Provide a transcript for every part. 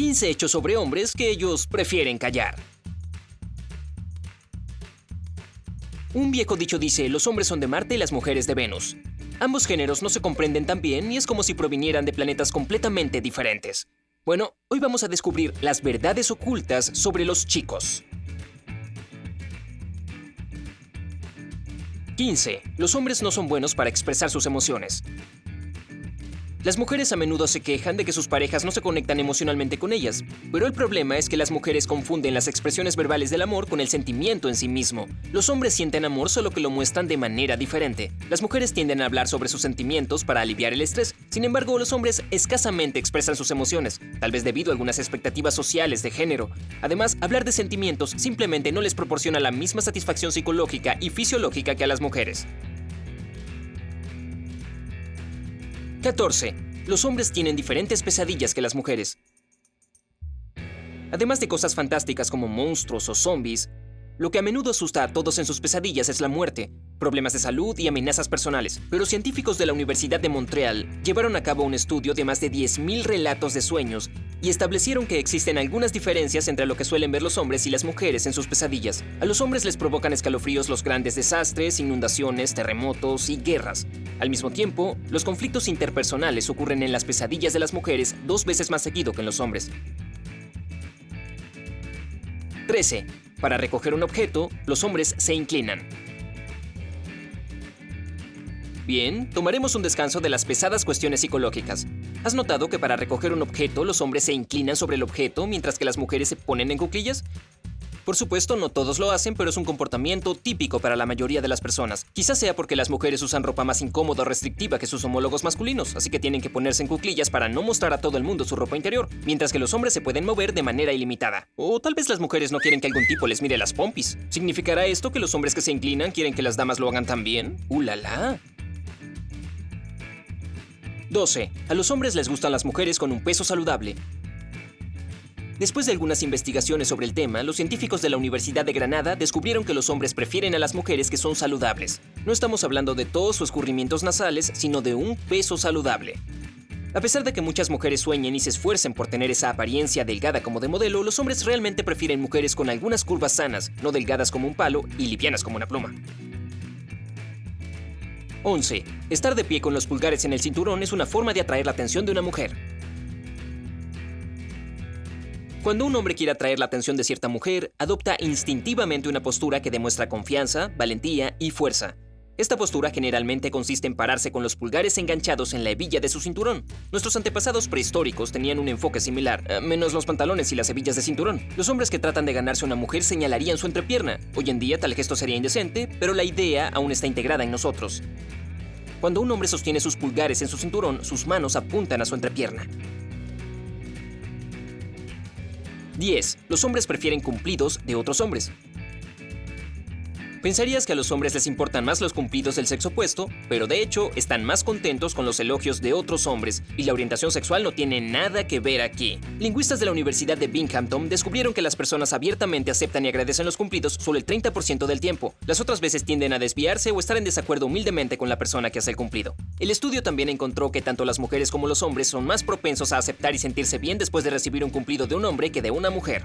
15 hechos sobre hombres que ellos prefieren callar. Un viejo dicho dice, los hombres son de Marte y las mujeres de Venus. Ambos géneros no se comprenden tan bien y es como si provinieran de planetas completamente diferentes. Bueno, hoy vamos a descubrir las verdades ocultas sobre los chicos. 15. Los hombres no son buenos para expresar sus emociones. Las mujeres a menudo se quejan de que sus parejas no se conectan emocionalmente con ellas, pero el problema es que las mujeres confunden las expresiones verbales del amor con el sentimiento en sí mismo. Los hombres sienten amor solo que lo muestran de manera diferente. Las mujeres tienden a hablar sobre sus sentimientos para aliviar el estrés, sin embargo los hombres escasamente expresan sus emociones, tal vez debido a algunas expectativas sociales de género. Además, hablar de sentimientos simplemente no les proporciona la misma satisfacción psicológica y fisiológica que a las mujeres. 14. Los hombres tienen diferentes pesadillas que las mujeres. Además de cosas fantásticas como monstruos o zombies, lo que a menudo asusta a todos en sus pesadillas es la muerte, problemas de salud y amenazas personales. Pero científicos de la Universidad de Montreal llevaron a cabo un estudio de más de 10.000 relatos de sueños y establecieron que existen algunas diferencias entre lo que suelen ver los hombres y las mujeres en sus pesadillas. A los hombres les provocan escalofríos los grandes desastres, inundaciones, terremotos y guerras. Al mismo tiempo, los conflictos interpersonales ocurren en las pesadillas de las mujeres dos veces más seguido que en los hombres. 13. Para recoger un objeto, los hombres se inclinan. Bien, tomaremos un descanso de las pesadas cuestiones psicológicas. ¿Has notado que para recoger un objeto los hombres se inclinan sobre el objeto mientras que las mujeres se ponen en cuclillas? Por supuesto, no todos lo hacen, pero es un comportamiento típico para la mayoría de las personas. Quizás sea porque las mujeres usan ropa más incómoda o restrictiva que sus homólogos masculinos, así que tienen que ponerse en cuclillas para no mostrar a todo el mundo su ropa interior, mientras que los hombres se pueden mover de manera ilimitada. O tal vez las mujeres no quieren que algún tipo les mire las pompis. ¿Significará esto que los hombres que se inclinan quieren que las damas lo hagan también? ¡Uh, la! 12. A los hombres les gustan las mujeres con un peso saludable. Después de algunas investigaciones sobre el tema, los científicos de la Universidad de Granada descubrieron que los hombres prefieren a las mujeres que son saludables. No estamos hablando de tos o escurrimientos nasales, sino de un peso saludable. A pesar de que muchas mujeres sueñen y se esfuercen por tener esa apariencia delgada como de modelo, los hombres realmente prefieren mujeres con algunas curvas sanas, no delgadas como un palo y livianas como una pluma. 11. Estar de pie con los pulgares en el cinturón es una forma de atraer la atención de una mujer. Cuando un hombre quiere atraer la atención de cierta mujer, adopta instintivamente una postura que demuestra confianza, valentía y fuerza. Esta postura generalmente consiste en pararse con los pulgares enganchados en la hebilla de su cinturón. Nuestros antepasados prehistóricos tenían un enfoque similar, eh, menos los pantalones y las hebillas de cinturón. Los hombres que tratan de ganarse una mujer señalarían su entrepierna. Hoy en día tal gesto sería indecente, pero la idea aún está integrada en nosotros. Cuando un hombre sostiene sus pulgares en su cinturón, sus manos apuntan a su entrepierna. 10. Los hombres prefieren cumplidos de otros hombres. Pensarías que a los hombres les importan más los cumplidos del sexo opuesto, pero de hecho están más contentos con los elogios de otros hombres, y la orientación sexual no tiene nada que ver aquí. Lingüistas de la Universidad de Binghamton descubrieron que las personas abiertamente aceptan y agradecen los cumplidos solo el 30% del tiempo. Las otras veces tienden a desviarse o estar en desacuerdo humildemente con la persona que hace el cumplido. El estudio también encontró que tanto las mujeres como los hombres son más propensos a aceptar y sentirse bien después de recibir un cumplido de un hombre que de una mujer.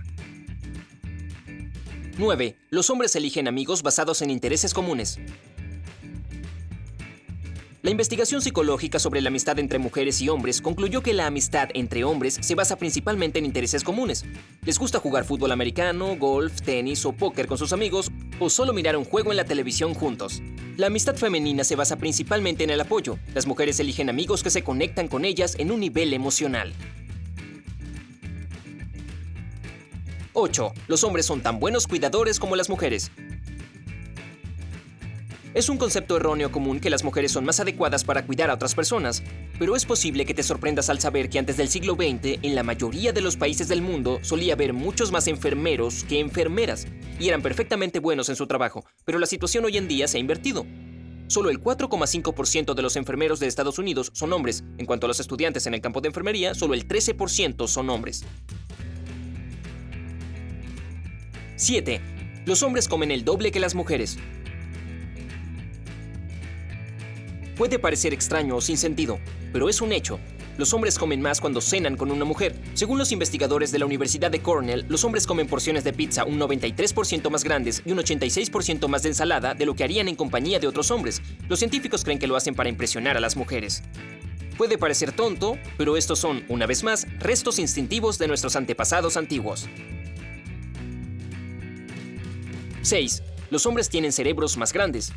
9. Los hombres eligen amigos basados en intereses comunes. La investigación psicológica sobre la amistad entre mujeres y hombres concluyó que la amistad entre hombres se basa principalmente en intereses comunes. Les gusta jugar fútbol americano, golf, tenis o póker con sus amigos o solo mirar un juego en la televisión juntos. La amistad femenina se basa principalmente en el apoyo. Las mujeres eligen amigos que se conectan con ellas en un nivel emocional. 8. Los hombres son tan buenos cuidadores como las mujeres. Es un concepto erróneo común que las mujeres son más adecuadas para cuidar a otras personas, pero es posible que te sorprendas al saber que antes del siglo XX, en la mayoría de los países del mundo, solía haber muchos más enfermeros que enfermeras, y eran perfectamente buenos en su trabajo, pero la situación hoy en día se ha invertido. Solo el 4,5% de los enfermeros de Estados Unidos son hombres. En cuanto a los estudiantes en el campo de enfermería, solo el 13% son hombres. 7. Los hombres comen el doble que las mujeres. Puede parecer extraño o sin sentido, pero es un hecho. Los hombres comen más cuando cenan con una mujer. Según los investigadores de la Universidad de Cornell, los hombres comen porciones de pizza un 93% más grandes y un 86% más de ensalada de lo que harían en compañía de otros hombres. Los científicos creen que lo hacen para impresionar a las mujeres. Puede parecer tonto, pero estos son, una vez más, restos instintivos de nuestros antepasados antiguos. 6. Los hombres tienen cerebros más grandes.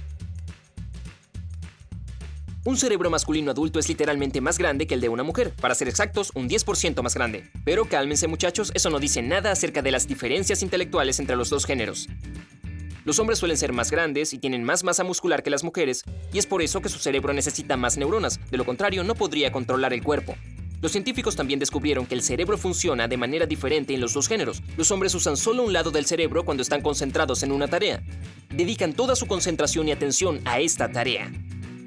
Un cerebro masculino adulto es literalmente más grande que el de una mujer, para ser exactos, un 10% más grande. Pero cálmense muchachos, eso no dice nada acerca de las diferencias intelectuales entre los dos géneros. Los hombres suelen ser más grandes y tienen más masa muscular que las mujeres, y es por eso que su cerebro necesita más neuronas, de lo contrario no podría controlar el cuerpo. Los científicos también descubrieron que el cerebro funciona de manera diferente en los dos géneros. Los hombres usan solo un lado del cerebro cuando están concentrados en una tarea. Dedican toda su concentración y atención a esta tarea.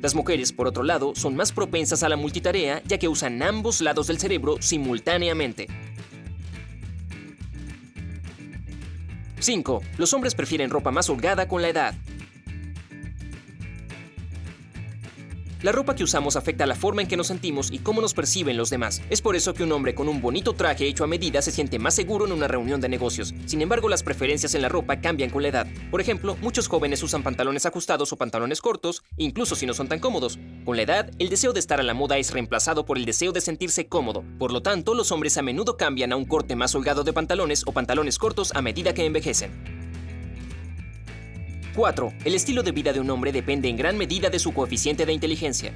Las mujeres, por otro lado, son más propensas a la multitarea ya que usan ambos lados del cerebro simultáneamente. 5. Los hombres prefieren ropa más holgada con la edad. La ropa que usamos afecta la forma en que nos sentimos y cómo nos perciben los demás. Es por eso que un hombre con un bonito traje hecho a medida se siente más seguro en una reunión de negocios. Sin embargo, las preferencias en la ropa cambian con la edad. Por ejemplo, muchos jóvenes usan pantalones ajustados o pantalones cortos, incluso si no son tan cómodos. Con la edad, el deseo de estar a la moda es reemplazado por el deseo de sentirse cómodo. Por lo tanto, los hombres a menudo cambian a un corte más holgado de pantalones o pantalones cortos a medida que envejecen. 4. El estilo de vida de un hombre depende en gran medida de su coeficiente de inteligencia.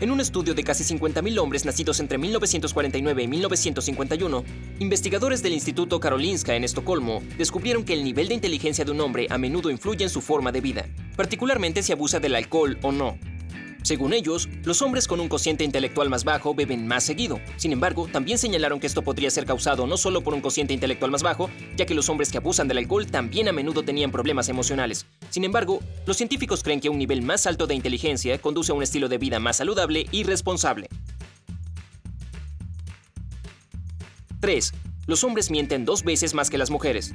En un estudio de casi 50.000 hombres nacidos entre 1949 y 1951, investigadores del Instituto Karolinska en Estocolmo descubrieron que el nivel de inteligencia de un hombre a menudo influye en su forma de vida, particularmente si abusa del alcohol o no. Según ellos, los hombres con un cociente intelectual más bajo beben más seguido. Sin embargo, también señalaron que esto podría ser causado no solo por un cociente intelectual más bajo, ya que los hombres que abusan del alcohol también a menudo tenían problemas emocionales. Sin embargo, los científicos creen que un nivel más alto de inteligencia conduce a un estilo de vida más saludable y responsable. 3. Los hombres mienten dos veces más que las mujeres.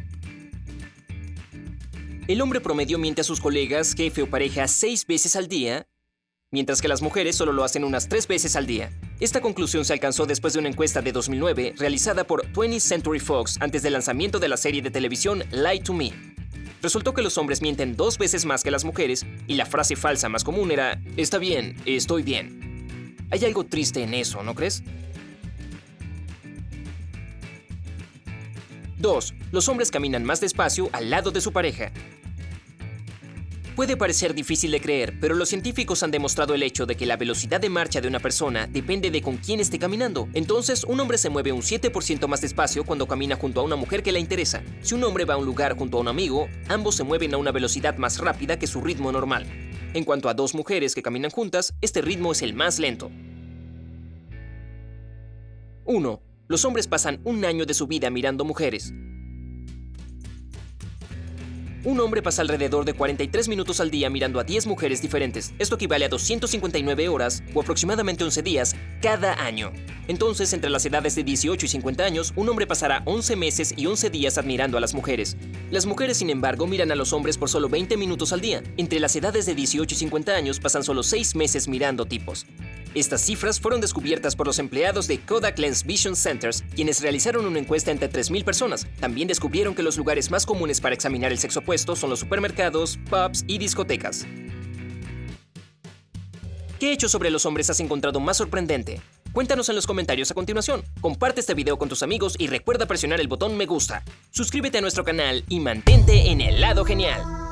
El hombre promedio miente a sus colegas, jefe o pareja seis veces al día mientras que las mujeres solo lo hacen unas tres veces al día. Esta conclusión se alcanzó después de una encuesta de 2009 realizada por 20th Century Fox antes del lanzamiento de la serie de televisión Lie to Me. Resultó que los hombres mienten dos veces más que las mujeres y la frase falsa más común era, está bien, estoy bien. Hay algo triste en eso, ¿no crees? 2. Los hombres caminan más despacio al lado de su pareja. Puede parecer difícil de creer, pero los científicos han demostrado el hecho de que la velocidad de marcha de una persona depende de con quién esté caminando. Entonces, un hombre se mueve un 7% más despacio cuando camina junto a una mujer que le interesa. Si un hombre va a un lugar junto a un amigo, ambos se mueven a una velocidad más rápida que su ritmo normal. En cuanto a dos mujeres que caminan juntas, este ritmo es el más lento. 1. Los hombres pasan un año de su vida mirando mujeres. Un hombre pasa alrededor de 43 minutos al día mirando a 10 mujeres diferentes. Esto equivale a 259 horas o aproximadamente 11 días cada año. Entonces, entre las edades de 18 y 50 años, un hombre pasará 11 meses y 11 días admirando a las mujeres. Las mujeres, sin embargo, miran a los hombres por solo 20 minutos al día. Entre las edades de 18 y 50 años pasan solo 6 meses mirando tipos. Estas cifras fueron descubiertas por los empleados de Kodak Lens Vision Centers, quienes realizaron una encuesta entre 3.000 personas. También descubrieron que los lugares más comunes para examinar el sexo opuesto son los supermercados, pubs y discotecas. ¿Qué hecho sobre los hombres has encontrado más sorprendente? Cuéntanos en los comentarios a continuación. Comparte este video con tus amigos y recuerda presionar el botón me gusta. Suscríbete a nuestro canal y mantente en el lado genial.